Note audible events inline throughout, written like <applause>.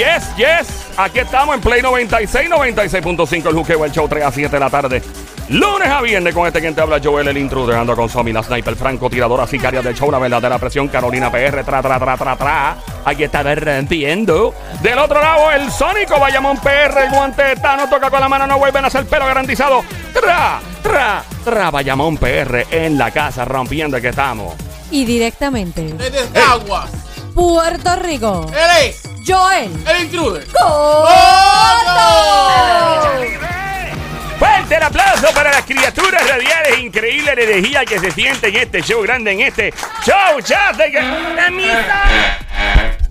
yes, yes. Aquí estamos en Play 96, 96.5, el juqueo, el show 3 a 7 de la tarde. Lunes a viernes con este quien te habla, Joel, el intruder, ando con Somi, la sniper, franco, tiradora, sicaria del show, la verdadera presión, Carolina PR, tra, tra, tra, tra, tra. Aquí está rompiendo. Del otro lado, el Sónico, Bayamón PR, el guante de Thanos, toca con la mano, no vuelven a hacer pelo garantizado. Tra, tra, tra, Bayamón PR en la casa, rompiendo que estamos. Y directamente, Desde Aguas. Puerto Rico, Él es Joel el intruder. Coto. Fuerte el aplauso para las criaturas radiales. Increíble la energía que se siente en este show grande, en este show que- Permiso.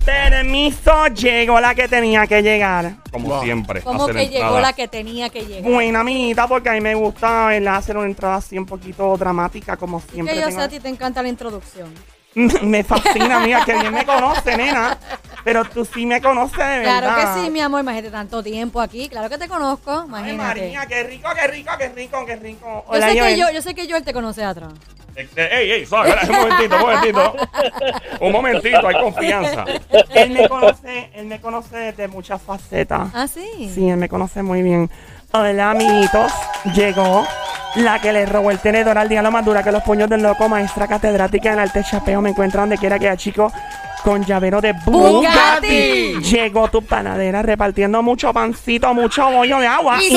Permiso, llegó la que tenía que llegar. Como Wow. siempre. Como que llegó la que tenía que llegar. Buena amiguita, porque a mí me gusta ¿verdad? hacer una entrada así un poquito dramática, como siempre. Que yo tengo- sé, a ti te encanta la introducción. <laughs> me fascina, mía, que bien me conoce, nena. Pero tú sí me conoces de verdad. Claro que sí, mi amor, imagínate tanto tiempo aquí. Claro que te conozco, Ay, imagínate. María, qué rico, qué rico, qué rico, qué rico. Yo sé, que yo, yo sé que Joel te conoce de atrás. Eh, eh, Ey, ey, un momentito, un momentito. <laughs> Un momentito, hay confianza. Él me conoce, él me conoce desde muchas facetas. Ah, sí. Sí, él me conoce muy bien. Hola, amiguitos. Llegó la que le robó el tenedor al día lo más dura que los puños del loco, maestra catedrática en arte chapeo. Me encuentra donde quiera que haya chico con llavero de Bugatti. Bugatti. Llegó tu panadera repartiendo mucho pancito, mucho bollo de agua. Y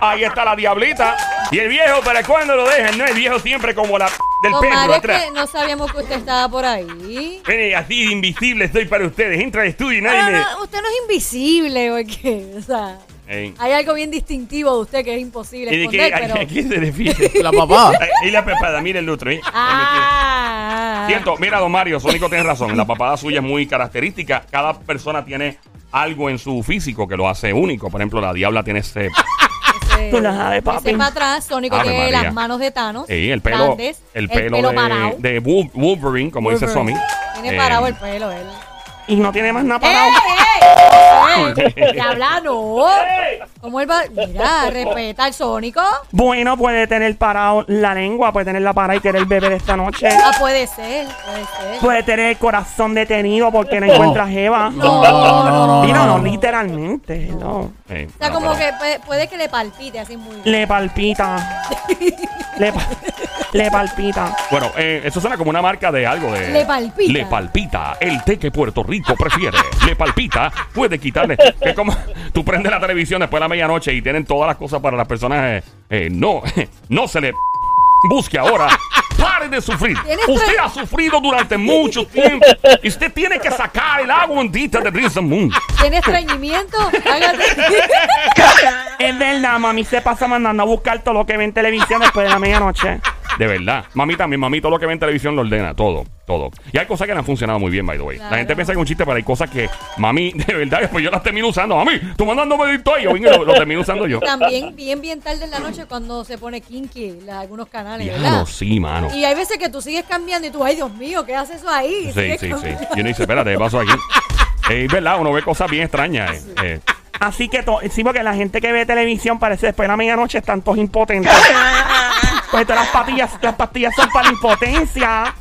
Ahí está la diablita. Y el viejo, ¿para cuándo lo dejan? No, el viejo siempre como la del perro Mario, es atrás. que no sabíamos que usted estaba por ahí. Mire, así de invisible estoy para ustedes. Entra al estudio y nadie me... no, usted no es invisible, porque, o sea, Ey. hay algo bien distintivo de usted que es imposible ¿Y de esconder, qué, pero... <laughs> a qué se refiere? <laughs> La papá. Y la pepada, mire el lutro, ¿eh? Ah, Siento, mira, don Mario, Sónico tiene razón. La papada suya es muy característica. Cada persona tiene algo en su físico que lo hace único. Por ejemplo, la diabla tiene ese... Tú lo sabes, papi. para atrás, Sónico Ave tiene María. las manos de Thanos. Sí, el pelo, grandes, el pelo, parado. de, de Wol- Wolverine, como dice Somi. Wolverine. Tiene Eh, parado el pelo él. Y no tiene más nada ¡Ey, parado. ey! ey! ¡Que habla no! ¿Cómo él va? Mira, respeta al Sónico. Bueno, puede tener parado la lengua, puede tener la parada y querer beber esta noche. Ah, puede ser, puede ser. Puede tener el corazón detenido porque no encuentra jeva. No, no, no. Y no, no, literalmente, no. O sea, como pero- que puede, puede que le palpite así muy Le palpita. <laughs> le, pa- le palpita. Bueno, eh, eso suena como una marca de algo de... Le palpita. Le palpita. El té que Puerto Rico prefiere. <laughs> Le palpita. Puede quitarle... Que como tú prendes la televisión después de la medianoche y tienen todas las cosas para las personas... eh, eh, no, <laughs> no se le... Busque ahora. Pare de sufrir. Usted ha sufrido durante mucho tiempo. Y usted tiene que sacar el agua bendita de Risa Moon. ¿Tiene estreñimiento? Hágate. Es verdad, mami se pasa mandando a buscar todo lo que ve en televisión después de la medianoche. De verdad. Mami también, mami, todo lo que ve en televisión lo ordena, todo, todo. Y hay cosas que le han funcionado muy bien, by the way. La gente piensa que es un chiste, pero hay cosas que, mami, <laughs> de verdad, después yo las termino usando. Mami, tú mandándome esto y yo vengo lo, lo termino usando yo. También bien, bien tarde en la noche cuando se pone kinky la- algunos canales, Diablo, ¿verdad? sí, mano. Y hay veces que tú sigues cambiando y tú, ay Dios mío, ¿qué haces eso ahí? Sí, sí, sí. cambiando. Y uno dice, espérate, ¿qué pasó aquí? <laughs> Es verdad, uno ve cosas bien extrañas. eh, eh. Así que, to- sí, porque la gente que ve televisión parece después de la medianoche están todos impotentes. <laughs> pues todas las pastillas, las pastillas son para la impotencia.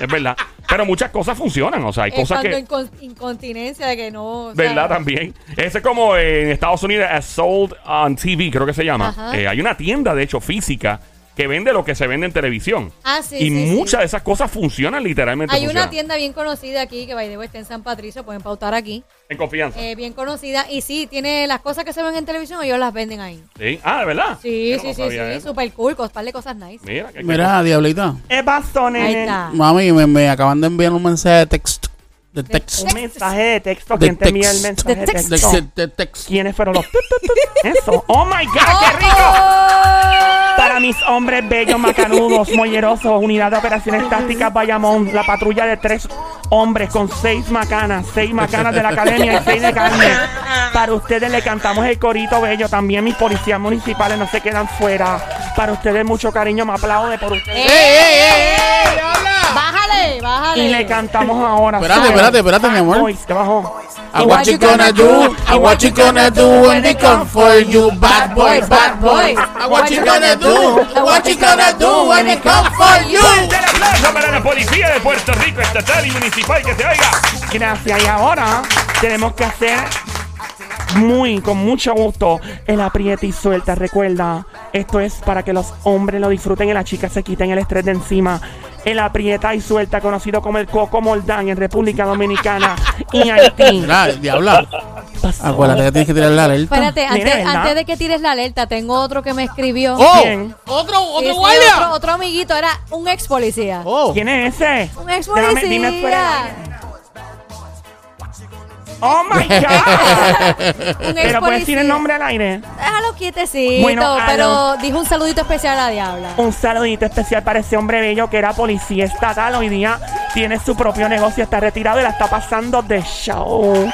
Es verdad. Pero muchas cosas funcionan, o sea, hay Es cosas que... incon- incontinencia de que no. o sea, ¿Verdad? También. Ese es como en Estados Unidos, Assault on TV, creo que se llama. Ajá. Eh, hay una tienda, de hecho, física que vende lo que se vende en televisión. Ah, sí, y sí, sí. muchas de esas cosas funcionan literalmente. Hay una tienda bien conocida aquí que by the way, está en San Patricio, pueden pautar aquí. En confianza. Eh, bien conocida. Y sí, tiene las cosas que se ven en televisión, ellos las venden ahí. ¿Sí? Ah, ¿de verdad? Sí, Yo no sí, sí, sí. eso. Super cool, par de cosas nice. Mira, que Mira, diablita. ¿Qué pasó, Ahí está. Mami, me, me acaban de enviar un mensaje de texto. De texto. Un mensaje de texto. De ¿Quién te envía el mensaje De de text. De, texto? de- texto. ¿Quiénes fueron los? Eso. ¡Oh, my God! ¡Qué rico! Para mis hombres bellos, macanudos, mollerosos, unidad de operaciones tácticas Bayamón, la patrulla de tres hombres con seis macanas, seis macanas de la academia y seis de carne. Para ustedes le cantamos el corito bello, también mis policías municipales no se quedan fuera. Para ustedes mucho cariño, me aplaude por ustedes. ¡Ey, ey, ey! Bájale, bájale. Y le cantamos ahora. Espérate, espérate, espérate, mi amor. Boys, ¿qué bajó? And what you gonna do? And what you gonna do when they come for you? Bad boys, bad boys. And what you gonna do? What you gonna do when they come for you? ¡Fuerte el aplauso para la policía de Puerto Rico, estatal y municipal que se oiga! Gracias. Y ahora tenemos que hacer muy, con mucho gusto, el apriete y suelta. Recuerda, esto es para que los hombres lo disfruten y las chicas se quiten el estrés de encima. El aprieta y suelta, conocido como el Coco Moldán en República Dominicana y Haití. <laughs> Diabla. Acuérdate que tienes que tirar la alerta. Espérate, antes, ¿verdad? antes de que tires la alerta, tengo otro que me escribió. ¡Oh! Bien. ¿Otro, otro sí, guardia? otro, otro amiguito, era un ex policía. ¡Oh! ¿Quién es ese? Un ex Déjame- dime. Oh my <laughs> God. Un ex Pero puedes decir el nombre al aire. Déjalo quietecito, Bueno, pero dijo un saludito especial a la diabla. Un saludito especial para ese hombre bello que era policía estatal. Hoy día tiene su propio negocio, está retirado y la está pasando de show.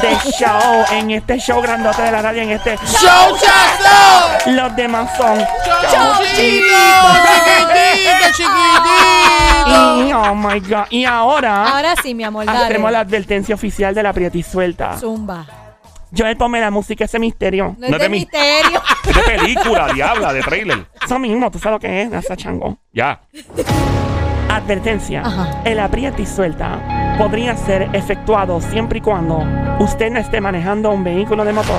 De show. En este show grandote de la radio, en este ¡Show chazo! Los demás son. ¡Chiquitito! ¡Chiquitito! ¡Chiquitito! <laughs> Y, oh my God. Y ahora, Ahora sí, mi amor, dale. hacemos la advertencia oficial de la Prieta y Suelta. Zumba. Joel, ponme la música, ese misterio. No es No es de mi- misterio. <laughs> Es de película, diabla, de trailer. Eso mismo, tú sabes lo que es, esa chango. Ya. Advertencia. Ajá. El aprieta y suelta podría ser efectuado siempre y cuando usted no esté manejando un vehículo de motor,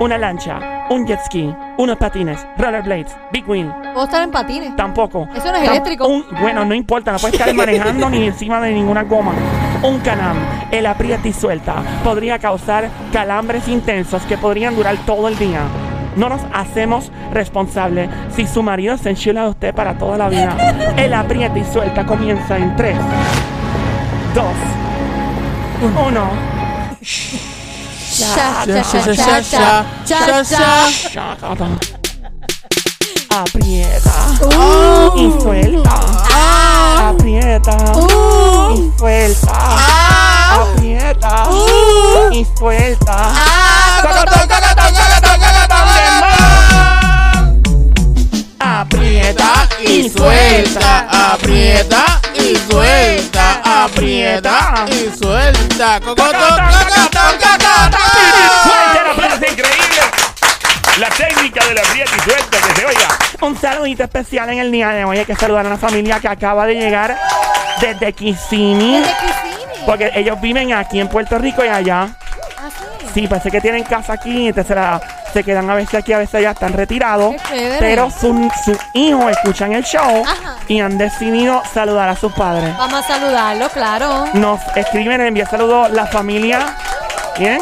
una lancha, un jet ski, unos patines, rollerblades, big wheel. Puedo estar en patines. Tampoco. Eso no es Tam- eléctrico. un- bueno, no importa, no puede estar manejando ni encima de ninguna goma. Un canam, el aprieta y suelta, podría causar calambres intensos que podrían durar todo el día. No nos hacemos responsables si su marido se enchila de usted para toda la vida. El aprieta y suelta comienza en 3, 2, 1. Cha, Cha, cha, cha, cha, cha, cha. Shakata. Aprieta. Y suelta. Aprieta. Y suelta. Aprieta. Y suelta. Aprieta y suelta, aprieta y suelta, aprieta y suelta. Cocotón, cacatón, cacatón. ¡Fuerte el aplauso increíble! La técnica de la prieta y suelta que se oiga. Un saludito especial en el día de hoy. Hay que saludar a una familia que acaba de llegar desde Kissimmee. Desde Kissimmee. Porque ellos viven aquí en Puerto Rico y allá. Ah, sí. Sí, parece que tienen casa aquí, entonces la- se quedan a veces aquí, a veces allá, están retirados. Pero su- sus hijos escuchan el show Ajá. y han decidido saludar a sus padres. Vamos a saludarlo, claro. Nos escriben, envía saludos la familia. ¿Quién?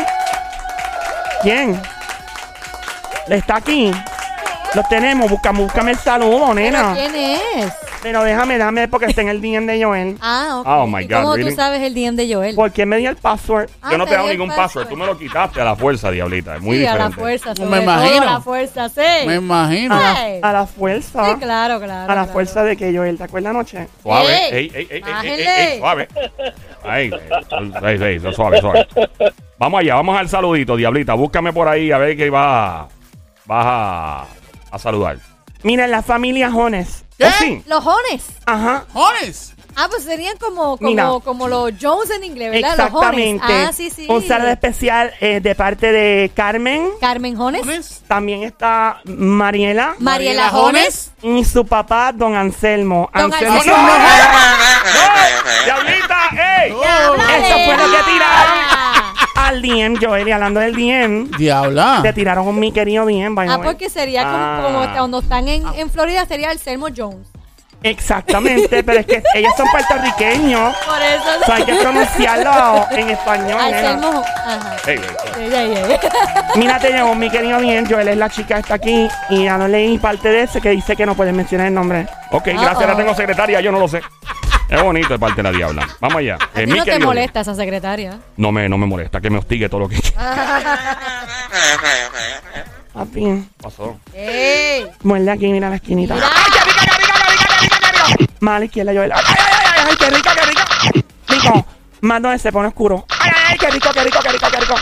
¿Quién? ¿Está aquí? Los tenemos, búscame, búscame el saludo, ¿Pero nena. quién es? Pero déjame, déjame porque está en el DM de Joel. <laughs> Ah, ok. Oh, my ¿Y God, ¿Cómo really? tú sabes el DM de Joel? ¿Por qué me dio el password? Ah, Yo no te he dado ningún password. Tú me lo quitaste a la fuerza, diablita. Es muy sí, diferente. a la fuerza, sobre Me imagino. todo a la fuerza, sí. Me imagino. A Hey. la, a la fuerza. Sí, claro, claro. a la claro. fuerza de que Joel, ¿te acuerdas anoche? Suave. Ey, Ey, ey, ey, ey, ey, ey, bájale. ey, suave. Ay, ey, ey, suave, suave. Vamos allá, vamos al saludito, diablita. Búscame por ahí a ver qué vas, vas a, a saludar. Miren, la familia Jones. ¿Qué? Oh, sí. Los Jones. Ajá. ¡Jones! Ah, pues serían como, Mira. como, como los Jones en inglés, ¿verdad? Los Exactamente. Jones. Ah, sí, sí. Un saludo especial eh, de parte de Carmen. Carmen Jones. ¿Jones? También está Mariela. Mariela Jones. y su papá, don Anselmo. Don Anselmo. Anselmo. no, ¡No! ¡Diablita! ¡Ey! Eso fue lo que tiraron Ah, DM, Joel. Y hablando del DM, Diabla. te tiraron un mi querido DM, by the Ah, way. porque sería como, Ah. como cuando están en, en Florida, sería el Selmo Jones. Exactamente, <laughs> pero es que ellos son puertorriqueños. Por eso. O sea, hay que pronunciarlo en español. Al nena. Selmo. Ajá. Ey, ey, ey. Sí, sí, sí. Mira, te llevo mi querido bien. Joel es la chica que está aquí y ya no leí parte de ese que dice que no pueden mencionar el nombre. Ok, gracias, la tengo secretaria, yo no lo sé. Es bonito de parte de la diabla. Vamos allá. A Eh, ti no te molesta esa secretaria. No me, no me molesta, que me hostigue todo lo que <laughs> Papi, ¿Qué pasó. ¡Ey! muerde aquí, mira la esquinita. Mira. Más a la izquierda, Joel. ¡Ay, ay, ay! ay qué rico, qué rico! Rico, más donde se pone oscuro. ¡Ay, ay, ay! ¡Qué rico, qué rico, qué rico, qué rico!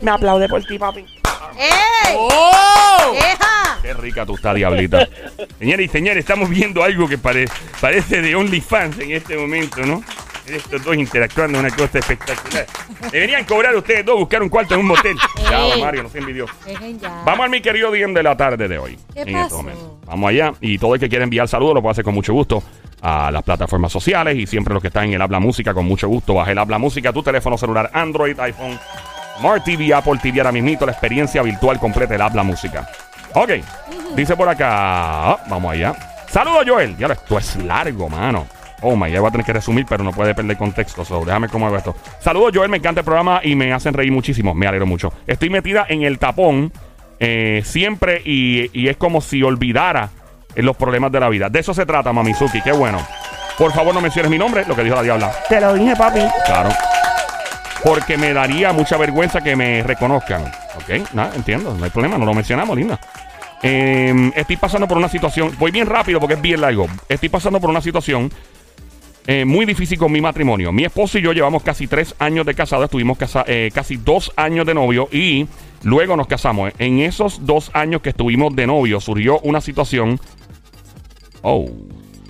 Me aplaude por ti, papi. ¡Ey! ¡Oh! ¡Eja! Qué rica tú estás, diablita. <laughs> Señores y señores, estamos viendo algo que pare- parece de OnlyFans en este momento, ¿no? Estos dos interactuando, una cosa espectacular. Deberían cobrar ustedes dos, buscar un cuarto en un motel. <laughs> Ya. Mario, no se envidió. Vamos al mi querido DM de la tarde de hoy. ¿Qué en pasó? este momento. Vamos allá. Y todo el que quiera enviar saludos lo puede hacer con mucho gusto a las plataformas sociales y siempre los que están en el Habla Música, con mucho gusto, baje el Habla Música a tu teléfono celular, Android, iPhone, Smart TV, Apple TV, ahora mismito, la experiencia virtual completa del Habla Música. Ok, dice por acá, ah, vamos allá. Saludos, Joel. Ya esto es largo, mano. Oh my, ya voy a tener que resumir, pero no puede perder contexto. So, déjame cómo hago esto. Saludos, Joel. Me encanta el programa y me hacen reír muchísimo. Me alegro mucho. Estoy metida en el tapón eh, siempre y, y es como si olvidara en los problemas de la vida. De eso se trata, Mamizuki. Qué bueno. Por favor, no menciones mi nombre, lo que dijo la diabla. Te lo dije, papi. Claro. Porque me daría mucha vergüenza que me reconozcan. Ok, nada, entiendo. No hay problema, no lo mencionamos, linda. Eh, estoy pasando por una situación. Voy bien rápido porque es bien largo. Estoy pasando por una situación eh, muy difícil con mi matrimonio. Mi esposo y yo llevamos casi tres años de casado. Estuvimos casa- eh, casi dos años de novio y luego nos casamos. En esos dos años que estuvimos de novio surgió una situación. Oh,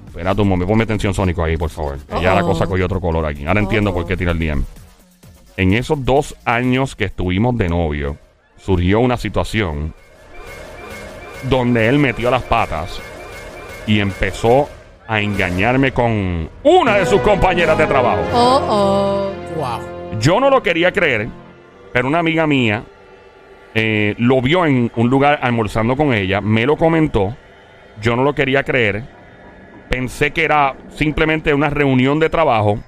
espérate un momento. Ponme atención, Sónico, ahí, por favor. Que Ya la cosa cogió otro color aquí. Ahora entiendo por qué tira el DM. En esos dos años que estuvimos de novio, surgió una situación donde él metió las patas y empezó a engañarme con una de sus compañeras de trabajo. Oh, oh. Wow. Yo no lo quería creer, pero una amiga mía eh, lo vio en un lugar almorzando con ella, me lo comentó, yo no lo quería creer, pensé que era simplemente una reunión de trabajo,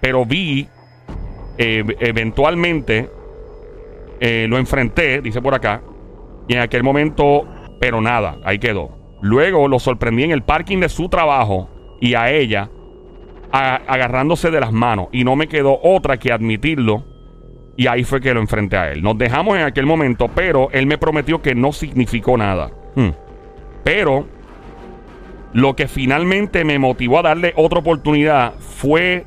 pero vi, eh, eventualmente, eh, lo enfrenté, dice por acá, y en aquel momento, pero nada, ahí quedó. Luego lo sorprendí en el parking de su trabajo y a ella a- agarrándose de las manos y no me quedó otra que admitirlo y ahí fue que lo enfrenté a él. Nos dejamos en aquel momento, pero él me prometió que no significó nada. Hmm. Pero lo que finalmente me motivó a darle otra oportunidad fue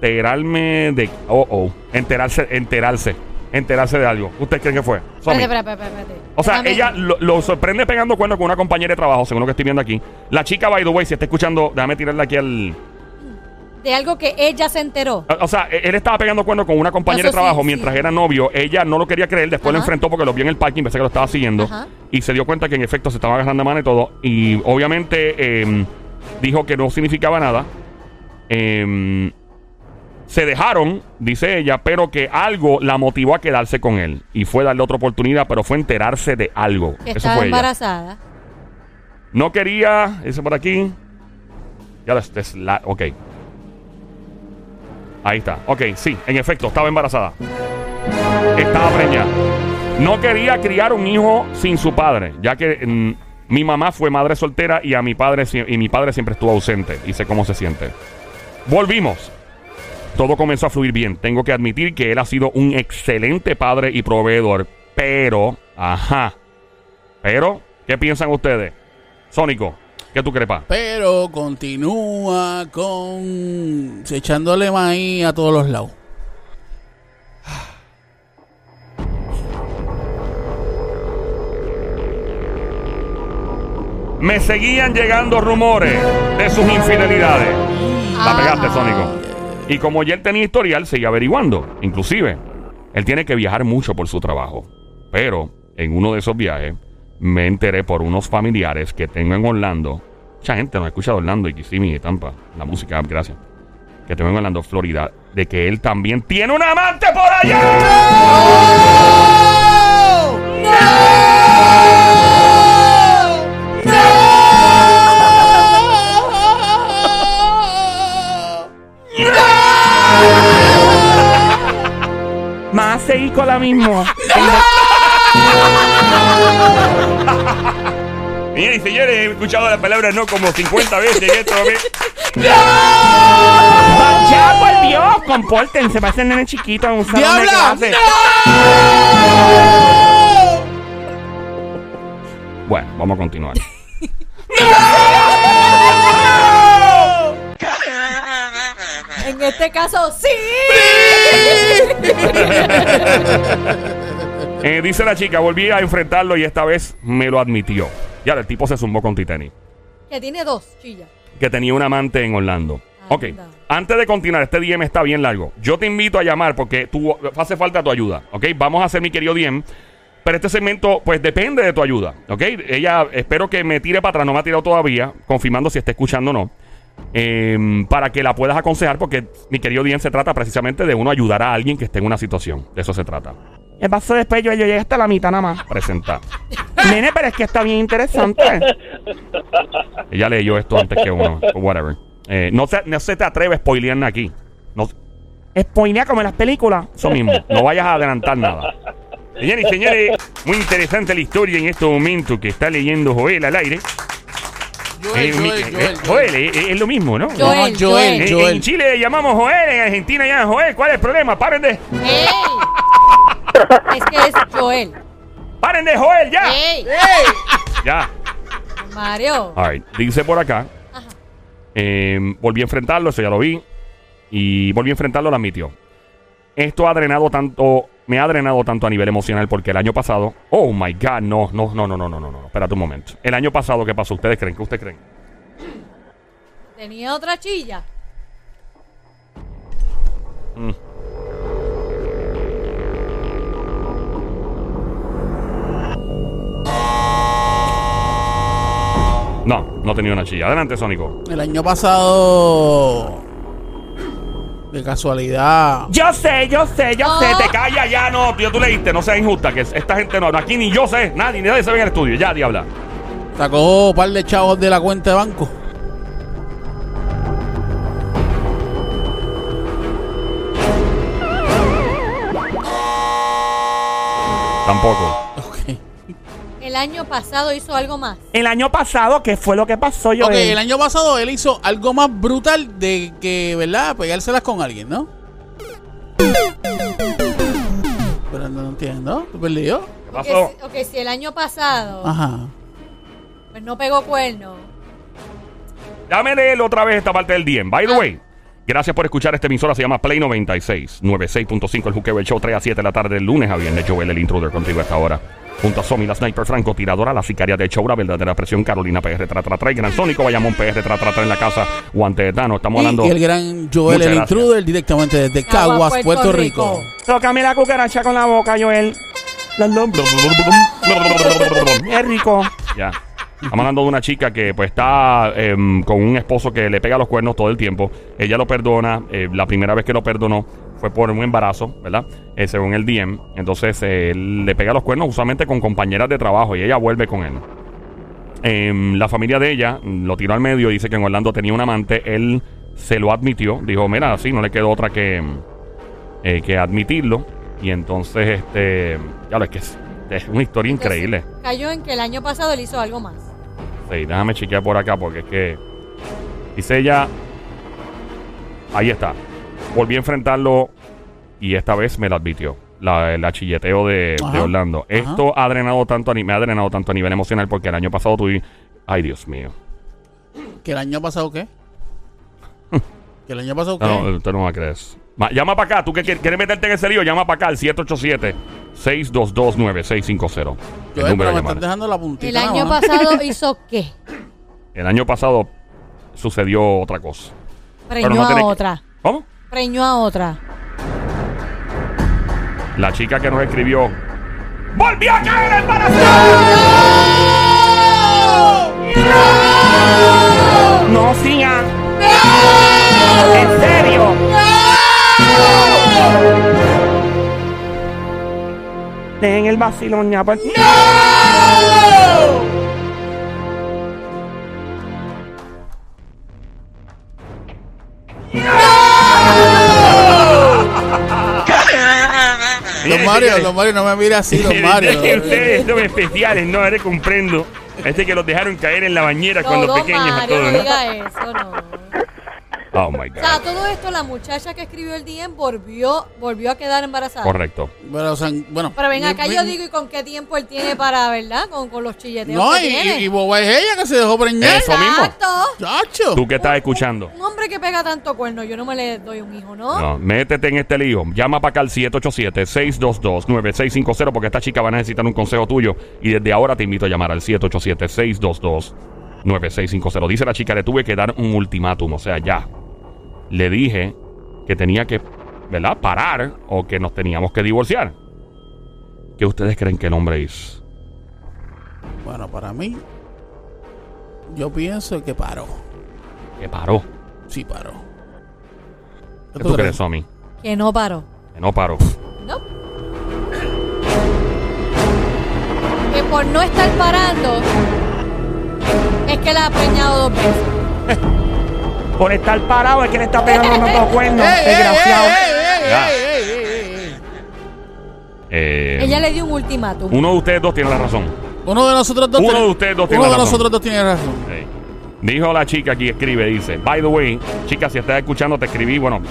enterarme de... Oh, oh. Enterarse, enterarse. Enterarse de algo. ¿Usted cree que fue? Somi. Espérate, espérate, espérate, espérate. O sea, Déjame- ella lo, lo sorprende pegando cuernos con una compañera de trabajo, según lo que estoy viendo aquí. La chica, by the way, si está escuchando, déjame tirarle aquí al... De algo que ella se enteró. O sea, e- él estaba pegando cuernos con una compañera Eso de trabajo sí, mientras era novio. Ella no lo quería creer, después lo Ajá. enfrentó porque lo vio en el parking, pensé que lo estaba siguiendo. Ajá. Y se dio cuenta que en efecto se estaba agarrando de mano y todo. Y obviamente eh, dijo que no significaba nada. Eh, se dejaron, dice ella, pero que algo la motivó a quedarse con él. Y fue darle otra oportunidad, pero fue enterarse de algo. Que Eso estaba fue ella. embarazada. No quería, ese por aquí. Ya lo es la, ok. Ahí está. Ok, sí, en efecto, estaba embarazada. Estaba preñada. No quería criar un hijo sin su padre, ya que mm, mi mamá fue madre soltera y a mi padre y mi padre siempre estuvo ausente y sé cómo se siente. Volvimos. Todo comenzó a fluir bien. Tengo que admitir que él ha sido un excelente padre y proveedor, pero, ajá. Pero, ¿qué piensan ustedes? Sónico, ¿qué tú crees, pa? Pero continúa con echándole maíz a todos los lados. Me seguían llegando rumores de sus infidelidades. La pegaste, Ah. Sónico. Y como ya él tenía historial, seguía averiguando. Inclusive, él tiene que viajar mucho por su trabajo. Pero en uno de esos viajes, me enteré por unos familiares que tengo en Orlando. Mucha gente nos escucha de Orlando y Kissimmee y Tampa. La música, gracias. Que tengo en Orlando, Florida. De que él también tiene un amante por allá. Más seguir con la misma. Y señores, he escuchado la palabra no como 50 veces. en esto, ¿ve? ya, por Dios, compórtense. Parecen nene chiquito en un salón de clase. Bueno, vamos a continuar. <laughs> En este caso, sí. Eh, dice la chica, volví a enfrentarlo y esta vez me lo admitió. Ya, el tipo se zumbó con Titanic. que tiene dos, chilla. Que tenía un amante en Orlando. Ok, antes de continuar, este DM está bien largo. Yo te invito a llamar porque tú hace falta tu ayuda. Ok, vamos a hacer mi querido DM. Pero este segmento, pues depende de tu ayuda, ¿ok? Ella, espero que me tire para atrás, no me ha tirado todavía, confirmando si está escuchando o no. Em, para que la puedas aconsejar, porque mi querido Dien se trata precisamente de uno ayudar a alguien que esté en una situación. De eso se trata. El vaso de después yo, yo llegué hasta la mitad nada más. Presentar. <laughs> Nene, pero es que está bien interesante. <laughs> Ella leyó esto antes que uno, whatever. Eh, no, se, no se te atreve a spoilearme aquí. No, Spoilea como en las películas. eso mismo, no vayas a adelantar nada. Señores y señores, muy interesante la historia en este momento que está leyendo Joel al aire. Joel, Eh, Joel, eh, Joel, Joel, eh, es lo mismo, ¿no? No, Joel, Joel, En- Joel. En Chile le llamamos Joel, en Argentina ya Joel. ¿Cuál es el problema? Paren de, ¡Ey! Es que es Joel. paren de Joel, ya. ¡Ey! Ya. Mario. All right. Dice por acá. Eh, volví a enfrentarlo, eso ya lo vi. Y volví a enfrentarlo, lo admitió. Esto ha drenado tanto, me ha drenado tanto a nivel emocional porque el año pasado, oh my god, no, no, no, no, no, no, no, no, espérate un momento. El año pasado, ¿qué pasó? ¿Ustedes creen? ¿Qué ustedes creen? Tenía otra chilla. No, no tenía una chilla. Adelante, Sónico. El año pasado, de casualidad, Yo sé, yo sé, yo sé. Oh. Te calla ya, no, tío, tú leíste, no seas injusta, que esta gente no, aquí ni yo sé, nadie, ni nadie se ve en el estudio, ya, diabla. sacó un par de chavos de la cuenta de banco. Tampoco. Año pasado hizo algo más. El año pasado, ¿qué fue lo que pasó, yo? Ok, el año pasado él hizo algo más brutal de que, ¿verdad? Pegárselas con alguien, ¿no? Pero no, entiendo. ¿Tú perdido? ¿Qué pasó? ok, si el año pasado Ajá. pues no pegó cuerno. Dame leerlo otra vez esta parte del DM. By the way, gracias por escuchar esta emisora. Se llama Play 96, 96.5 el Juqueo, el show 3 a 7 de la tarde, el lunes a viernes. Joel, el intruder, contigo a esta hora. Junto a Somi, la sniper francotiradora, la sicaria de show, la verdadera presión, Carolina PR, tra, tra, tra, y Gran Sónico, Bayamón PR, tra, tra, tra, en la casa, Guante de Tano. Estamos hablando... y el gran Joel, el intruder, directamente desde Caguas, Puerto. Rico. Tócame la cucaracha con la boca, Joel. Es rico. Ya. Estamos hablando de una chica que pues está em, con un esposo que le pega los cuernos todo el tiempo. Ella lo perdona. eh, la primera vez que lo perdonó fue por un embarazo, ¿verdad? Eh, según el DM. Entonces eh, él le pega los cuernos usualmente con compañeras de trabajo y ella vuelve con él. Em, la familia de ella lo tiró al medio. Dice que en Orlando tenía un amante. Él se lo admitió. Dijo, mira, sí, no le quedó otra que, eh, que admitirlo. Y entonces, este, ya lo es que es, es una historia increíble. Cayó en que el año pasado él hizo algo más. Sí, déjame chequear por acá porque es que. Dice ella. Ahí está. Volví a enfrentarlo y esta vez me lo admitió. La, el achilleteo de, Ajá. de Orlando. Ajá. Esto ha drenado tanto a ni- me ha drenado tanto a nivel emocional porque el año pasado tuve. Ay, Dios mío. ¿Que el año pasado qué? <laughs> ¿Que el año pasado qué? No, no, usted no eso. Ma- llama para acá. ¿Tú que quieres, quieres meterte en ese lío? Llama para acá al 787-622-9650. El Joel, número pero de me estás dejando la puntita. El año pasado <laughs> hizo qué? El año pasado sucedió otra cosa. Pero no tiene a que- otra. ¿Cómo? Preñó a otra. La chica que nos escribió. ¡Volvió a caer embarazada! No sigan. En serio. Dejen el vacilón ya, pues. Los Mario, los Mario, no me mires así, los <laughs> Mario. Ustedes son especiales, no, ahora comprendo. Este que los dejaron caer en la bañera cuando Todo pequeños a Mario, todos, no ¿no? diga eso, no. Oh my O sea, God. todo esto, la muchacha que escribió el DM volvió, volvió a quedar embarazada. Correcto. Pero, o sea, bueno. Pero ven acá, mi- yo digo, ¿y con qué tiempo él tiene para, verdad? Con, con los chilleteos No, que y, tiene. y, y boba es ella que se dejó preñar. Eso mismo. Exacto. Chacho. Tú que estás escuchando. Un hombre que pega tanto cuerno, yo no me le doy un hijo, ¿no? No, métete en este lío. Llama para acá al 787-622-9650 porque esta chica va a necesitar un consejo tuyo. Y desde ahora te invito a llamar al 787-622-9650. Dice la chica, le tuve que dar un ultimátum. O sea, ya. Le dije que tenía que, ¿verdad? Parar o que nos teníamos que divorciar. ¿qué ustedes creen que el hombre es? Bueno, para mí, yo pienso que paró. Que paró. Sí, paró. ¿Qué tú crees, Somi? Que no paró. Que no paró. No. Que por no estar parando es que la ha preñado dos veces. <laughs> Por estar parado es que le está pegando los dos cuernos. ¡Ey, ey, desgraciado. ey, ey, Ya. ey, ey, ey, ey! Eh, Ella le dio un ultimátum. Uno de ustedes dos tiene la razón. Uno de nosotros dos Uno tiene- de ustedes dos tiene Uno de razón. nosotros dos tiene razón. Sí. Dijo la chica aquí, escribe, dice, by the way, chica, si estás escuchando, te escribí, bueno,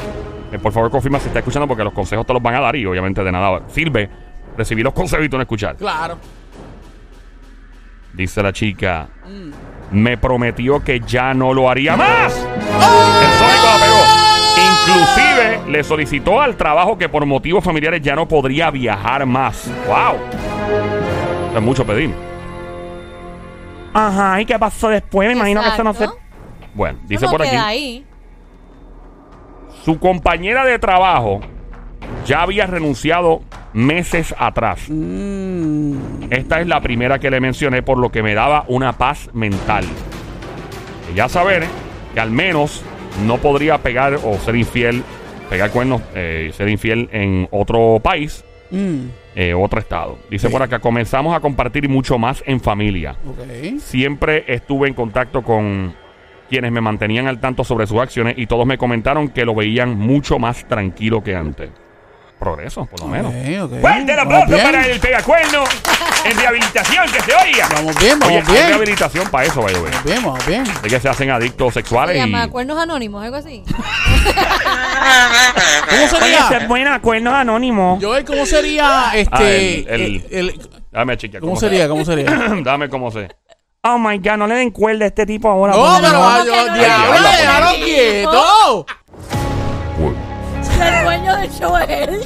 eh, por favor confirma si estás escuchando porque los consejos te los van a dar y obviamente de nada sirve recibir los consejos y tú no escuchar. Claro. Dice la chica, me prometió que ya no lo haría más. El Sónico la pegó. Inclusive le solicitó al trabajo que por motivos familiares ya no podría viajar más. ¡Wow! Es mucho pedir. Ajá, ¿y qué pasó después? Me imagino que eso no se. Bueno, dice por aquí. ahí. Su compañera de trabajo ya había renunciado meses atrás. Esta es la primera que le mencioné por lo que me daba una paz mental. Y ya saber que al menos no podría pegar o ser infiel, pegar cuernos, eh, ser infiel en otro país, Mm, eh, otro estado. Dice Sí. por acá, comenzamos a compartir mucho más en familia. Siempre estuve en contacto con quienes me mantenían al tanto sobre sus acciones y todos me comentaron que lo veían mucho más tranquilo que antes. Progreso, por lo menos. Ok, ok. Fuerte el Vamos aplauso bien. para el pegacuerno en rehabilitación, que se oiga. Vamos bien, Oye, vamos hay bien. rehabilitación para eso. Vamos bien, vamos bien. De que se hacen adictos Se sexuales y... llama cuernos anónimos, algo así. <laughs> ¿Cómo Oye, sería? es buena, cuernos anónimos. Joel, ¿cómo sería este. Ah, el- el- el- el- Dame, chica. ¿Cómo sería? ¿Cómo sería? <coughs> Dame cómo sé. Oh my god, no le den cuerda a este tipo ahora. No, pero que yo- no? El dueño del show es él.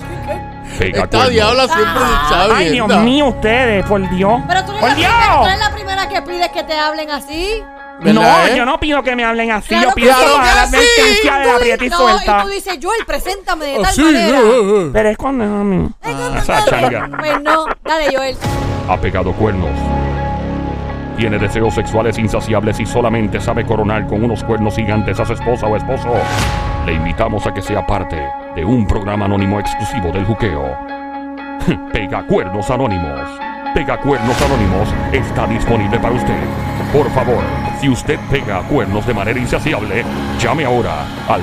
Esta diabla siempre se Ay, Dios mío, ustedes, por Dios. Pero tú no, ¡Por eres la Dios! primera, tú eres la primera que pides que te hablen así. ¿Verdad, No, eh? yo no pido que me hablen así. Claro yo que pido sí. la Claro que advertencia de la Tú di- prieta y no, suelta. y tú dices, Joel, preséntame de tal sí, manera. eh, eh. Pero es cuando es a mí. Esa changa. Pues no, dale, Joel. ha pegado cuernos. Tiene deseos sexuales insaciables y solamente sabe coronar con unos cuernos gigantes a su esposa o esposo. Le invitamos a que sea parte de un programa anónimo exclusivo del juqueo. <laughs> Pega Cuernos Anónimos. Pega Cuernos Anónimos está disponible para usted. Por favor, si usted pega cuernos de manera insaciable, llame ahora al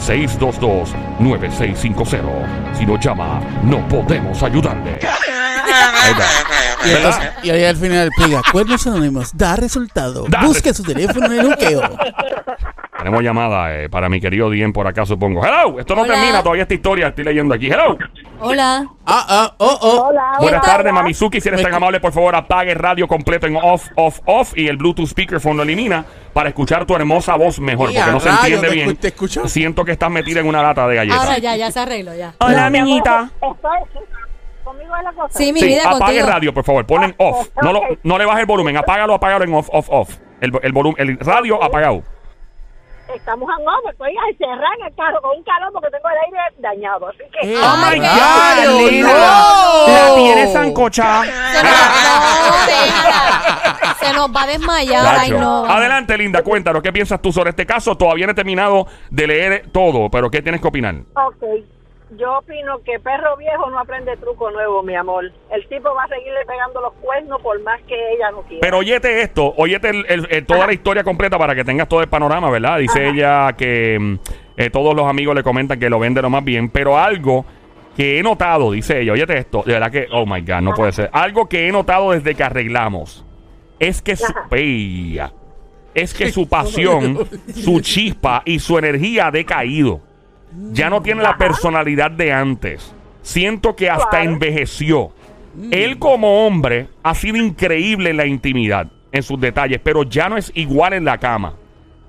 787-622-9650. Si no llama, no podemos ayudarle. <laughs> Y, entonces- y ahí al final pega cuernos anónimos, da resultado. Da Busque su teléfono en el juqueo. Tenemos llamada eh, para mi querido Dien por acá, supongo. Hello, esto no Hola. termina todavía esta historia, estoy leyendo aquí. Hello. Hola. Ah, ah, oh, oh. Hola, Buenas tardes, Mamizuki. Si eres tan amable, por favor, apague el radio completo en off, off, off y el Bluetooth speakerphone lo elimina para escuchar tu hermosa voz mejor, porque no se entiende te bien. te escucho. Siento que estás metida en una lata de galletas. Ahora ya, ya se arregló, ya. Hola, amiguita. Estoy conmigo es la cosa. Sí, mi Sí, vida apague contigo. el radio, por favor. Ponlo en off. No, lo- no le bajes el volumen. Apágalo, apágalo en off, off, off. El, el volumen, el radio apagado. Estamos en over, estoy encerrada en el carro con un calor porque tengo el aire dañado. Así que. Eh, Oh my Ay, god, no. La tienes sancochada. Se no. Se nos va a desmayar. Ay, Nacho. no. Adelante, Linda, cuéntanos. ¿Qué piensas tú sobre este caso? Todavía no he terminado de leer todo, pero ¿qué tienes que opinar? Ok. Yo opino que perro viejo no aprende truco nuevo, mi amor. El tipo va a seguirle pegando los cuernos por más que ella no quiera. Pero óyete esto, óyete el- el- el- toda la historia completa para que tengas todo el panorama, ¿verdad? Dice ella que mm, eh, todos los amigos le comentan que lo vende lo más bien, pero algo que he notado, dice ella, óyete esto, de verdad que, oh my God, no puede ser. Algo que he notado desde que arreglamos es que su, Ella. es que su pasión, su chispa y su energía ha decaído. Ya no tiene la personalidad de antes. Siento que hasta Claro. envejeció. Él como hombre ha sido increíble en la intimidad, en sus detalles, pero ya no es igual en la cama.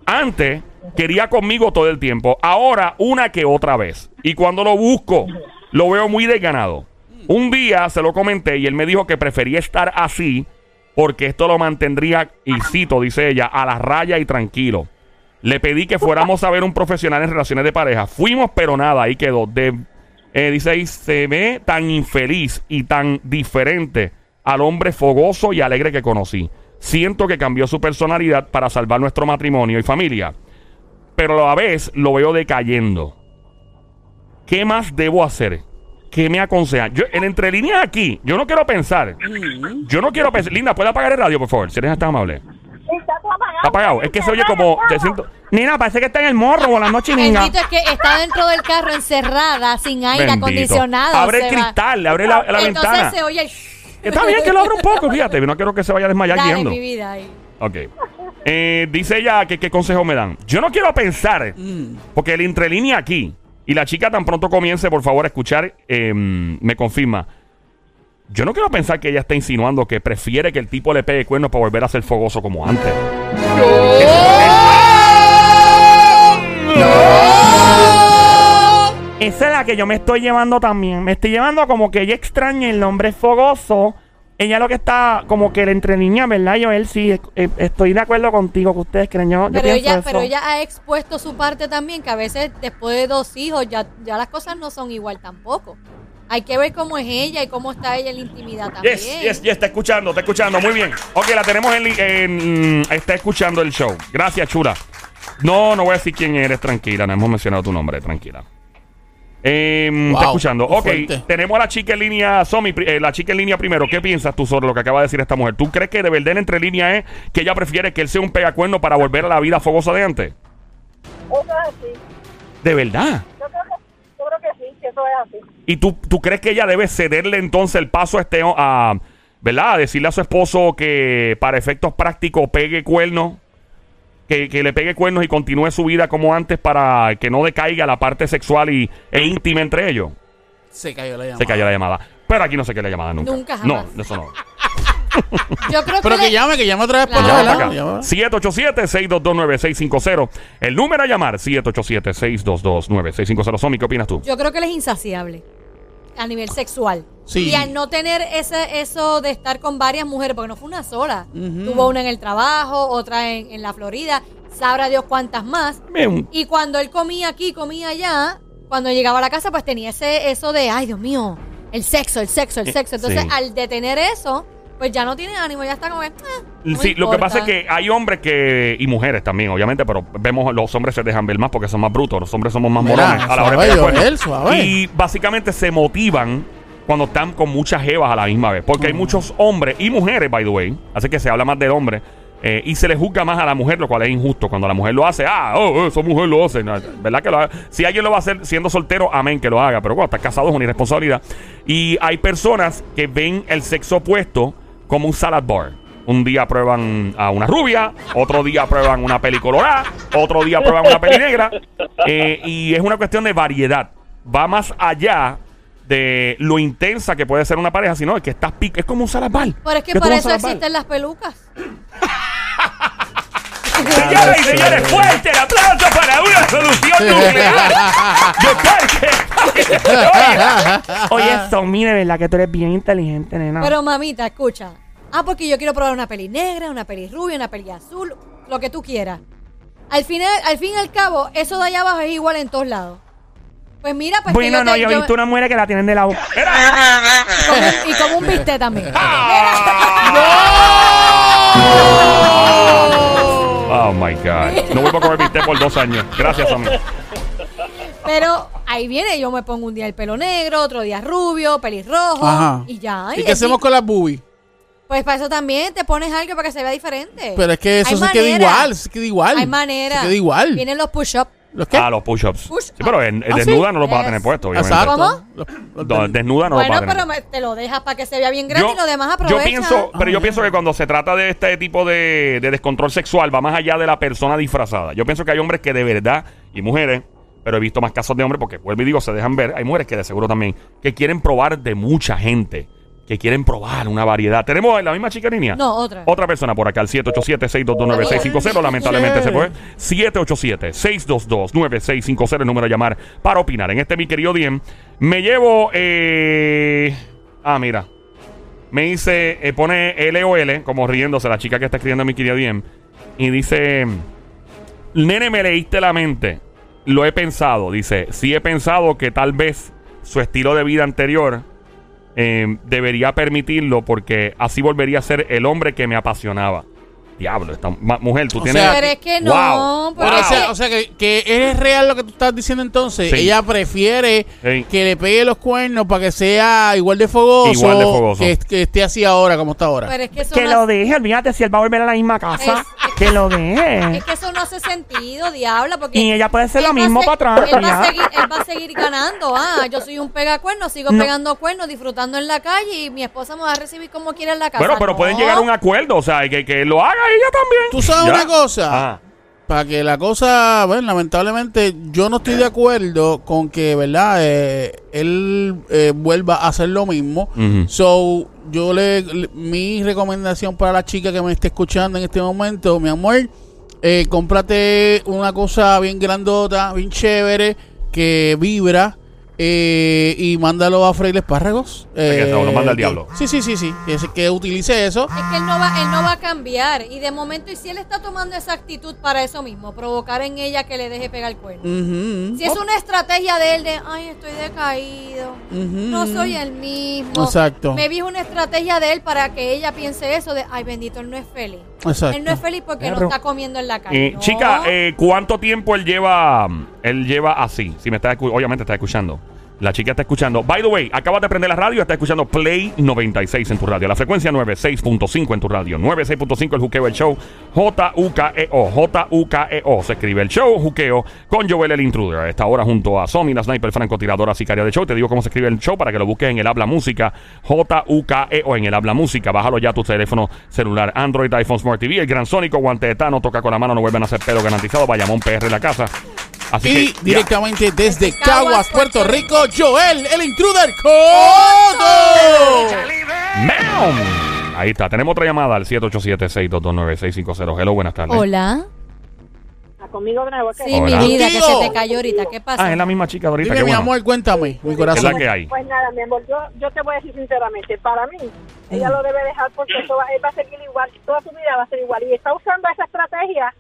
Antes quería conmigo todo el tiempo, ahora una que otra vez. Y cuando lo busco, lo veo muy desganado. Un día se lo comenté y él me dijo que prefería estar así porque esto lo mantendría, y cito, dice ella, a la raya y tranquilo. Le pedí que fuéramos a ver un profesional en relaciones de pareja. Fuimos, pero nada, ahí quedó. De, Eh, dice ahí, se ve tan infeliz y tan diferente al hombre fogoso y alegre que conocí. Siento que cambió su personalidad para salvar nuestro matrimonio y familia. Pero a la vez lo veo decayendo. ¿Qué más debo hacer? ¿Qué me aconsejan? Yo, en entre líneas aquí, yo no quiero pensar. Yo no quiero pensar. Linda, ¿puede apagar el radio, por favor? Si eres tan amable. Está apagado. Es que se oye como. Te siento. Nena, parece que está en el morro volando El chininga. grito es que está dentro del carro encerrada, sin aire Bendito. acondicionado. Abre el va. cristal, abre la, la Entonces ventana. se oye el... Está bien que lo abra un poco, fíjate. No quiero que se vaya a desmayar Dale, guiando. mi vida. ahí. Ok. Eh, dice ella que qué consejo me dan. Yo no quiero pensar, porque el entrelínea aquí, y la chica tan pronto comience, por favor, a escuchar, eh, me confirma. Yo no quiero pensar que ella está insinuando que prefiere que el tipo le pegue cuernos para volver a ser fogoso como antes. Esa es la que yo me estoy llevando también. Me estoy llevando como que ella extraña el nombre fogoso. Ella lo que está como que le entre niña, ¿verdad? Yo, él sí, eh, estoy de acuerdo contigo que ustedes creen. Yo, yo Pero pienso ella, eso. pero ella ha expuesto su parte también, que a veces después de dos hijos ya, ya las cosas no son igual tampoco. Hay que ver cómo es ella y cómo está ella en la intimidad también. Yes, yes, yes, está escuchando, está escuchando, muy bien. Ok, la tenemos en, en- está escuchando el show. Gracias, chula. No, no voy a decir quién eres, tranquila, no hemos mencionado tu nombre, tranquila. Eh, Wow, está escuchando. muy Ok, fuerte. tenemos a la chica en línea, Somi, eh, la chica en línea primero. ¿Qué piensas tú sobre lo que acaba de decir esta mujer? ¿Tú crees que de verdad en entre línea es que ella prefiere que él sea un pegacuerno para volver a la vida fogosa de antes? Eso es así. ¿De verdad? Yo creo que, yo creo que sí, eso es así. ¿Y tú, tú crees que ella debe cederle entonces el paso a este, a, ¿verdad? A decirle a su esposo que para efectos prácticos pegue cuernos, que, que le pegue cuernos y continúe su vida como antes para que no decaiga la parte sexual y, e íntima entre ellos? Se cayó la llamada. Se cayó la llamada. Pero aquí no se cae la llamada nunca. Nunca, jamás. No, eso no. <laughs> Yo creo Pero que, que le- llame, que llame otra vez por Claro. Para acá. Llama. 787-622-9650. El número a llamar, 787-622-9650. Somi, ¿qué opinas tú? yo creo que él es insaciable a nivel sexual. Sí. Y al no tener ese, eso de estar con varias mujeres, porque no fue una sola. Tuvo una en el trabajo, otra en, en la Florida, sabrá Dios cuántas más. Bien, Y cuando él comía aquí, comía allá, cuando llegaba a la casa, pues tenía ese eso de, ay, Dios mío, el sexo, el sexo, el Eh, sexo. Entonces, sí. al detener eso, pues ya no tiene ánimo, ya está como que, "Eh, no sí, lo que importa". pasa es que hay hombres que y mujeres también, obviamente, pero vemos los hombres se dejan ver más porque son más brutos, los hombres somos más Mira, morones a la hora de cuernos. Joel. Y básicamente se motivan cuando están con muchas jevas a la misma vez, porque hay muchos hombres y mujeres, by the way, así que se habla más del hombre. eh, y se le juzga más a la mujer, lo cual es injusto. Cuando la mujer lo hace, ah, oh, esa mujer lo hace. No, ¿Verdad que lo haga? Si alguien lo va a hacer siendo soltero, amén, que lo haga. Pero cuando estás casado es una irresponsabilidad. Y hay personas que ven el sexo opuesto como un salad bar. Un día prueban a una rubia, otro día prueban una peli colorada, otro día prueban una peli negra. eh, y es una cuestión de variedad. Va más allá de lo intensa que puede ser una pareja, sino es que estás pic es como un salad bar. Pero es que para eso existen las pelucas. <laughs> Señoras y señores, fuerte el aplauso para una solución nuclear <laughs> de parte. <laughs> Oye, Somi, de verdad que tú eres bien inteligente, nena. Pero mamita, escucha. Ah, porque yo quiero probar una peli negra, una peli rubia, una peli azul, lo que tú quieras. Al final, al fin y al cabo, eso de allá abajo es igual en todos lados. Pues mira, pues que bueno, yo no, te- yo he visto una mujer que la tienen de lado. <laughs> como un- y como un bistec también. <laughs> Oh my God. No vuelvo a comer bistec por dos años. Gracias, Sammy. Pero ahí viene, yo me pongo un día el pelo negro, otro día rubio, pelirrojo, Ajá. y ya. ¿Y qué hacemos con las boobies? Pues para eso también te pones algo para que se vea diferente. Pero es que eso Hay se queda igual, se queda igual. Hay manera. Se queda igual. Vienen los push-ups. ¿Los qué? Ah, los push-ups. Push- Sí, pero en, en ¿Ah, sí? desnuda no los vas a tener puesto, obviamente. Exacto. ¿Cómo? Los- los No, del- desnuda no los bueno, vas a tener. pero me- te lo dejas para que se vea bien grande y lo demás aprovecha. yo pienso, pero yo Ah, pienso que cuando se trata de este tipo de, de descontrol sexual va más allá de la persona disfrazada. Yo pienso que hay hombres que de verdad y mujeres, pero he visto más casos de hombres porque vuelvo y digo se dejan ver. Hay mujeres que de seguro también que quieren probar de mucha gente, que quieren probar una variedad. Tenemos la misma chica en línea. No, otra. Otra persona por acá, el 787-622-9650. Lamentablemente se fue. 787-622-9650, el número a llamar para opinar. En este, mi querido Diem, me llevo. Eh... Ah, mira. Me dice, eh, pone LOL, como riéndose la chica que está escribiendo mi querido Diem. Y dice: Nene, me leíste la mente. Lo he pensado. Dice: Sí, he pensado que tal vez su estilo de vida anterior, eh, debería permitirlo porque así volvería a ser el hombre que me apasionaba. Diablo, esta mujer, tú O tienes. sea, Pero es que no, Wow, o sea, o sea que, que es real lo que tú estás diciendo entonces. Sí. Ella prefiere Sí. que le pegue los cuernos para que sea igual de fogoso, Igual de fogoso. Que, que esté así ahora como está ahora. Pero es que eso Que no lo deje, olvídate si él va a volver a la misma casa. Es que lo deje. Es que eso no hace sentido, diabla, porque... Y ella puede hacer lo mismo se- para atrás. Él va, a seguir, él va a seguir ganando. Ah, yo soy un pegacuerno, sigo No. pegando cuernos, disfrutando en la calle y mi esposa me va a recibir como quiera en la casa. Bueno, pero No. pueden llegar a un acuerdo, o sea, que, que lo haga ella también. ¿Tú sabes Ya. una cosa? Ah. Para que la cosa, bueno, lamentablemente yo no estoy de acuerdo con que, ¿verdad? Eh, él eh, vuelva a hacer lo mismo. Ujú. So, yo le, mi recomendación para la chica que me esté escuchando en este momento, mi amor, eh, cómprate una cosa bien grandota, bien chévere, que vibra. Eh, y mándalo a freír espárragos. que Eh, se lo manda al que- diablo. Sí, sí, sí, sí. Que, que utilice eso. Es que él no, va, él no va a cambiar. Y de momento, y si él está tomando esa actitud para eso mismo, provocar en ella que le deje pegar el cuerno. Si es una estrategia de él de, ay, estoy decaído, no soy el mismo. Exacto. Me vi una estrategia de él para que ella piense eso de, ay, bendito, él no es feliz. Exacto. Él no es feliz porque no Perro. está comiendo en la calle. Eh, No. Chica, eh, ¿cuánto tiempo él lleva él lleva así? Si me está obviamente está escuchando. La chica está escuchando. By the way, acabas de prender la radio, está escuchando Play 96 en tu radio. La frecuencia 96.5 en tu radio. 96.5 el juqueo el show. J-U-K-E-O. J-U-K-E-O. Se escribe el show, juqueo, con Joel el Intruder. Esta hora junto a Somi, la sniper francotiradora sicaria del show. Te digo cómo se escribe el show para que lo busques en el habla música. J-U-K-E-O en el habla música. Bájalo ya a tu teléfono celular. Android, iPhone, Smart TV. El gran sónico, guante de Tano, toca con la mano, no vuelven a hacer pelo garantizado. Vayamón PR en la casa. Así Y que, ya. directamente desde Caguas, Caguas, Puerto Rico, Joel, el intruder. ¡Meow! Ahí está. Tenemos otra llamada al 787-622-9650. Hello, buenas tardes. Hola. Ah, Conmigo de nuevo. ¿qué? Sí, Hola. mi vida, que se te cayó ahorita. ¿Qué pasa? Ah, es la misma chica de ahorita. Dime, qué mi bueno. amor, cuéntame, mi Es corazón. la que hay. Pues nada, mi amor, yo, yo te voy a decir sinceramente, para mí, ella lo debe dejar porque eso va, él va a seguir igual, toda su vida va a ser igual. Y está usando esa estrategia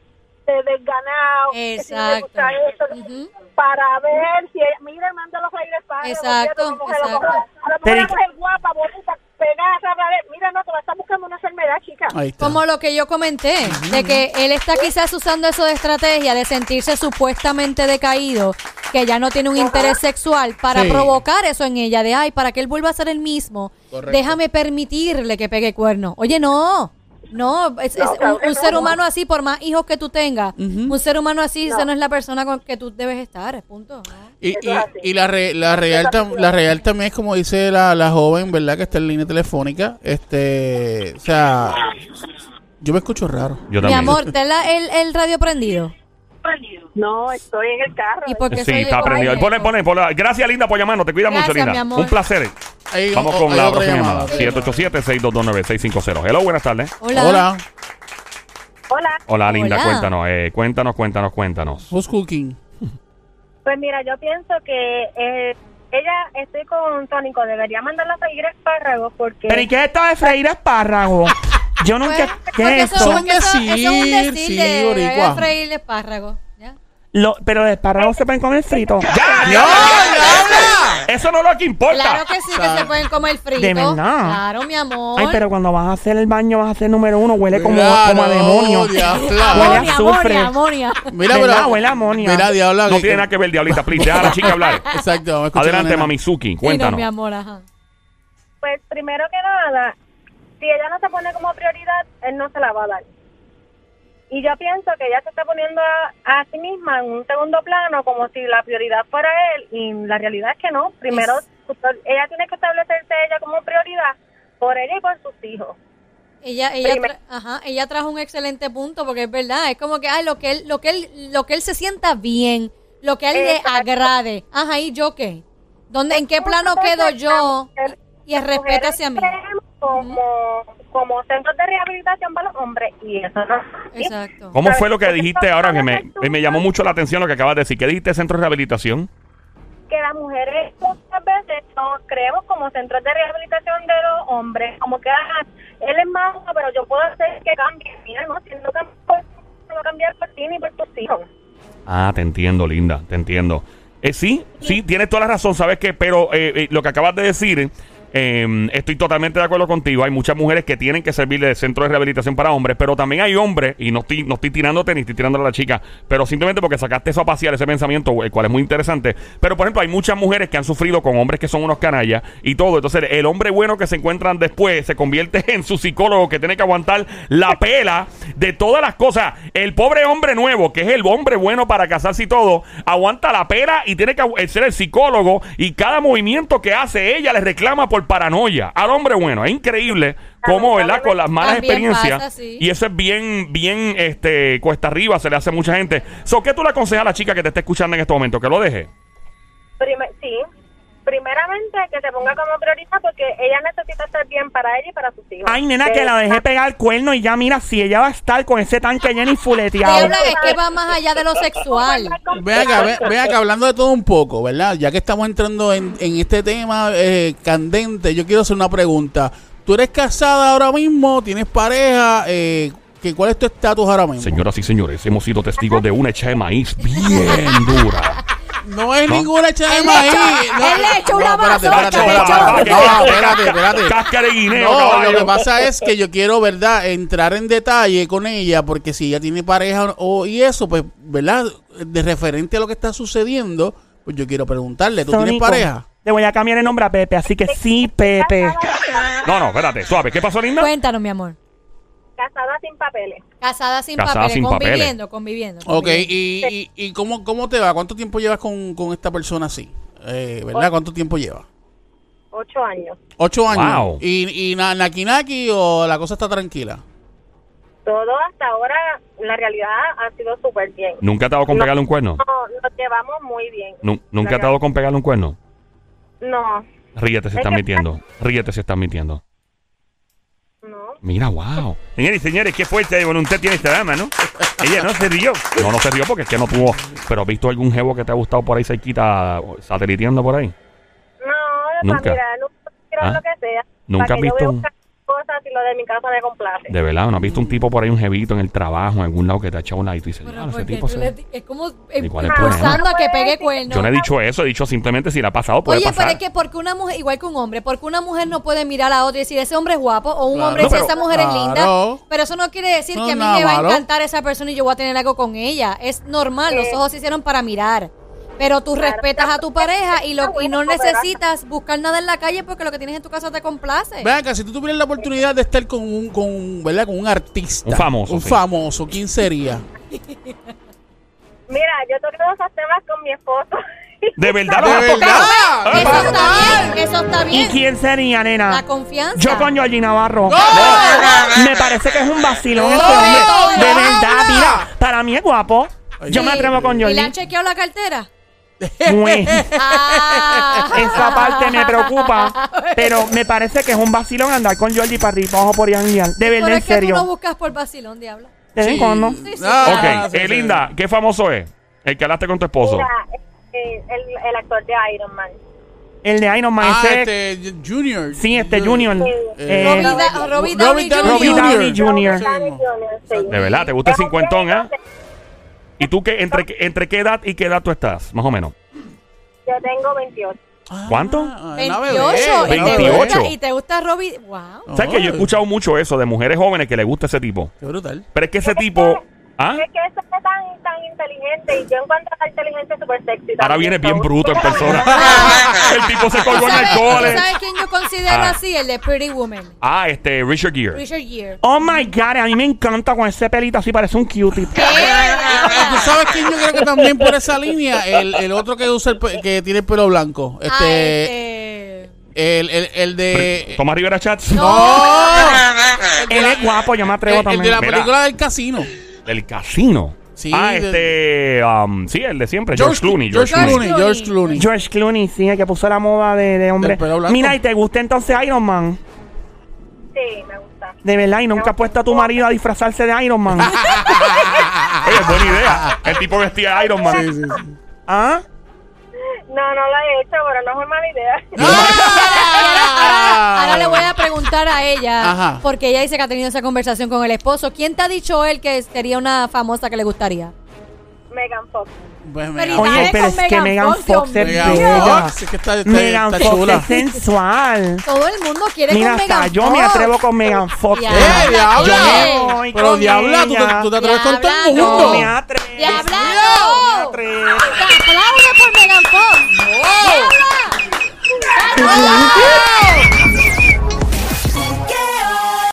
de desganado, que si no le Exacto. gusta eso, Ujú. para ver si ella, mira, mándalo a ir el padre. Exacto, A mejor exacto. a lo mejor Pero- la mujer guapa, bonita, pegada, mira, no, te va a buscando una enfermedad, chica. Como lo que yo comenté, de que él está quizás usando eso de estrategia, de sentirse supuestamente decaído, que ya no tiene un interés sexual, para Sí. provocar eso en ella, de ay, para que él vuelva a ser el mismo, Correcto. déjame permitirle que pegue cuerno. Oye, no. No, es, es No, claro un, un no. ser humano así, por más hijos que tú tengas, un ser humano así, No. esa no es la persona con que tú debes estar, punto. ¿no? Y, y, y la, re- la, real tam- la real también es como dice la, la joven, ¿verdad? Que está en línea telefónica. Este, o sea, yo me escucho raro. Yo Mi amor, ten la- el, el radio prendido. No, estoy en el carro. ¿Y por qué Sí, soy está prendido. eco? Pone, pone, pone. Gracias, Linda, por llamarnos. Te cuida mucho, Linda. mi amor. Un placer. Ahí- Vamos oh, con la próxima llamada. llamada. 787-622-9650. Hello, buenas tardes. Hola. Hola, Hola. Hola, Linda, Hola. cuéntanos. eh, cuéntanos, cuéntanos, cuéntanos. who's cooking? Pues mira, yo pienso que eh, ella, estoy con Tónico, debería mandarla a freír espárragos porque... Pero ¿y qué es esto de freír espárragos? <laughs> Yo Pues, nunca... ¿Qué porque es eso, esto? eso- eso es un decir, sí, de boricua. de freír espárragos. ¿ya? Lo- pero los espárragos se pueden comer fritos. ¡Ya! ¡No, ¡Ya! habla! Eso no es lo que importa. Claro que sí, que se pueden comer fritos. ¿De verdad? Claro, mi amor. Ay, pero cuando vas a hacer el baño, vas a hacer número uno, huele como, como a demonio. <laughs> diabla. Huele a azufre. amonia, amonia. Mira, ¿Verdad? pero, Huele a amonia. Mira, diabla. No que- tiene nada que ver, diablita, please. Deja a la <laughs> chica hablar. Exacto, Adelante. Mamizuki, Sí, no, cuéntanos. mi amor, ajá. Pues primero que nada, si ella no se pone como prioridad, él no se la va a dar. Y yo pienso que ella se está poniendo a, a sí misma en un segundo plano como si la prioridad fuera él y la realidad es que no. Primero, ella tiene que establecerse ella como prioridad por ella y por sus hijos. Ella, ella, tra- ajá, ella trajo un excelente punto porque es verdad, es como que ay, lo que él, lo que él, lo que él se sienta bien, lo que a él le agrade. Ajá, ¿y yo qué? ¿Dónde, en qué plano quedo yo? Y el respeto hacia mí. Como, como centros de rehabilitación para los hombres y eso no. Exacto. ¿Cómo fue lo que dijiste ahora que me, me llamó mucho la atención lo que acabas de decir? ¿Qué dijiste centro de rehabilitación? que las mujeres muchas veces nos creemos como centros de rehabilitación de los hombres, como que ah, él es malo, pero yo puedo hacer que cambie. Mira, no, si no cambia por- no cambiar por ti ni por tus hijos. Ah, te entiendo, Linda, te entiendo. Eh, sí, sí, tienes toda la razón, ¿sabes qué? Pero eh, eh, lo que acabas de decir, eh, estoy totalmente de acuerdo contigo. Hay muchas mujeres que tienen que servir de centro de rehabilitación para hombres, pero también hay hombres, y no estoy, no estoy tirándote ni estoy tirando a la chica, pero simplemente porque sacaste eso a pasear, ese pensamiento, el cual es muy interesante. Pero, por ejemplo, hay muchas mujeres que han sufrido con hombres que son unos canallas y todo. Entonces, el hombre bueno que se encuentran después se convierte <laughs> en su psicólogo que tiene que aguantar la pela de todas las cosas. El pobre hombre nuevo, que es el hombre bueno para casarse y todo, aguanta la pela y tiene que ser el psicólogo y cada movimiento que hace ella le reclama por paranoia al hombre bueno. Es increíble cómo, ¿verdad? Con las malas También experiencias. pasa, sí. Y eso es bien, bien, este, cuesta arriba, se le hace a mucha gente. So, ¿Qué tú le aconsejas a la chica que te esté escuchando en este momento? Que lo deje. Prime- sí, primeramente que se ponga como prioridad porque ella necesita estar bien para ella y para sus hijos. Ay, nena, que la dejé pegar el cuerno y ya mira, si ella va a estar con ese tanque lleno y fuleteado. Diabla, es que va más allá de lo sexual. Ve acá, ve, ve acá, hablando de todo un poco, ¿verdad? Ya que estamos entrando en, en este tema eh, candente, yo quiero hacer una pregunta. ¿Tú eres casada ahora mismo? ¿Tienes pareja? Eh, ¿qué, ¿Cuál es tu estatus ahora mismo? Señoras y señores, hemos sido testigos de una hecha de maíz bien dura. No es ¿No? ninguna hecha de maíz. él le echó una mazorca, no, espérate, espérate. Cáscara de guineo, No, caballo. lo que pasa es que yo quiero, ¿verdad?, entrar en detalle con ella, porque si ella tiene pareja o, y eso, pues, ¿verdad?, de referente a lo que está sucediendo, pues yo quiero preguntarle, ¿tú tienes pareja? Le voy a cambiar el nombre a Pepe, así que sí, Pepe. No, no, espérate, suave. ¿Qué pasó, linda? Cuéntanos, mi amor. Casada sin papeles. Casada sin Casada papeles, sin papeles. conviviendo, conviviendo. Ok, conviviendo. y, y, y cómo, cómo te va? ¿Cuánto tiempo llevas con, con esta persona así? Eh, ¿Verdad? ¿Cuánto tiempo llevas? Ocho años. ¿Ocho años? Wow. ¿Y, y na- naki naki o la cosa está tranquila? Todo hasta ahora, la realidad ha sido súper bien. ¿Nunca ha dado con No. pegarle un cuerno? No, nos llevamos muy bien. Nu- ¿Nunca ha dado con pegarle un cuerno? No, Ríete si Es estás mintiendo. Ríete si estás mintiendo. No. Mira, wow. Señores y señores, qué fuerte de voluntad tiene esta dama, ¿no? Ella no se rió. No, no se rió porque es que no tuvo. Pero ¿has visto algún jevo que te ha gustado por ahí cerquita, sateliteando por ahí? No, Nunca. para mirar, nunca ¿Ah? lo que sea. Nunca has visto un- cosas y lo de mi casa me complace. De verdad, ¿no has visto un tipo por ahí, un jevito en el trabajo, en algún lado que te ha echado un lado y tú dices, Pero "Ah, ese tipo se-". le es como ¿Y cuál es el impulsando problema? a que pegue cuernos. Yo no he dicho eso, he dicho simplemente si le ha pasado, puede Oye, pasar. pero es que porque una mujer, igual que un hombre, porque una mujer no puede mirar a otra y decir ese hombre es guapo o un Claro. hombre pero- esa mujer es linda. Claro. Pero eso no quiere decir No que a mí nada me va a encantar esa persona y yo voy a tener algo con ella. Es normal, los Eh. ojos se hicieron para mirar. Pero tú respetas a tu pareja y, lo, y no necesitas buscar nada en la calle porque lo que tienes en tu casa te complace. Vean acá, si tú tuvieras la oportunidad de estar con un, con, ¿verdad? con un artista. Un famoso, Un sí. famoso, ¿quién sería? Mira, yo toqué esos temas con mi esposo. ¿De <laughs> verdad ¿De verdad? tocado? Eso está bien, eso está ¿Y bien. quién sería, nena? La confianza. Yo con Georgie Navarro. ¡No! Me parece que es un vacilón. ¡No! De verdad, mira, para mí es guapo. Yo me atrevo con ¿Y le han Georgie. chequeado la cartera? Muy. <laughs> Esa parte me preocupa. Pero me parece que es un vacilón andar con Georgie para arriba abajo por ahí. De Pero verdad, en es que tú no serio. buscas por vacilón, diablo. De vez en Sí. cuando. Sí, sí. Ah, Ok, sí, eh, sí. Linda, ¿qué famoso es? El que hablaste con tu esposo. Mira, eh, el, el actor de Iron Man. El de Iron Man. Ah, ese- este, Junior. Sí, este Junior. Eh, Robbie, Eh, Da- Robbie Robert Downey Downey Robbie Jr. Downey Jr. Sí, Downey mo. Jr., sí. De verdad, ¿te gusta el Es un cincuentón, viejo, ah? ¿Y tú qué, entre, qué- entre qué edad y qué edad tú estás? Más o menos. Yo tengo 28. ¿Cuánto? Ah, una bebé, 28. una y, te gusta, 28. y te gusta Robbie. Wow. ¿Sabes que yo he escuchado mucho eso de mujeres jóvenes que le gusta ese tipo? Qué brutal. Pero es que ese tipo... ¿Ah? Es que ese es tan, tan inteligente y yo encuentro a la inteligencia súper sexy. Ahora viene bien bruto en persona. <laughs> El tipo se ¿Tú colgó en tú cole. sabes quién yo considero Ah. así? El de Pretty Woman. Ah, este, Richard Gere. Richard Gere. Oh my god, a mí me encanta con ese pelito así, parece un cutie. ¿Tú sabes quién yo creo que también por esa línea? El, el otro que usa el pe- que tiene el pelo blanco. Ah, Este, este... el, el, el de... Tomás Rivera Chats. ¡No! Él es guapo, yo me atrevo El, el también. de la Mira. película del casino. Del casino. Sí, ah, este. um, sí, el de siempre. George, Clooney. George George Clooney. Clooney. George Clooney. George Clooney, sí, el que puso la moda de, de hombre. Mira, ¿y te gusta entonces Iron Man? Sí, me gusta. De verdad, y nunca has puesto a tu marido a disfrazarse de Iron Man. <laughs> Oye, buena idea. El tipo vestía de Iron Man. Sí, sí, sí. ¿Ah? No, no lo he hecho, pero no es mala idea. <laughs> Ah. Ahora le voy a preguntar a ella, Ajá. porque ella dice que ha tenido esa conversación con el esposo. ¿Quién te ha dicho él que sería una famosa que le gustaría? Megan Fox. Pues Oye, pero es que Megan Megan Fox, Fox es Megan mío. bella. Fox, es que está, está, Megan está Fox chula. es sensual. Todo el mundo quiere Mira, con Megan hasta yo Fox. me atrevo con Megan Fox. ¡Eh, diabla! Yo me voy Pero con diabla, tú te, ella. tú te atreves con todo el mundo. No me atrevo. ¡Diabla! Me atrevo. ¡Te aplaude por Megan Fox! ¡Diabla! ¡Diabla!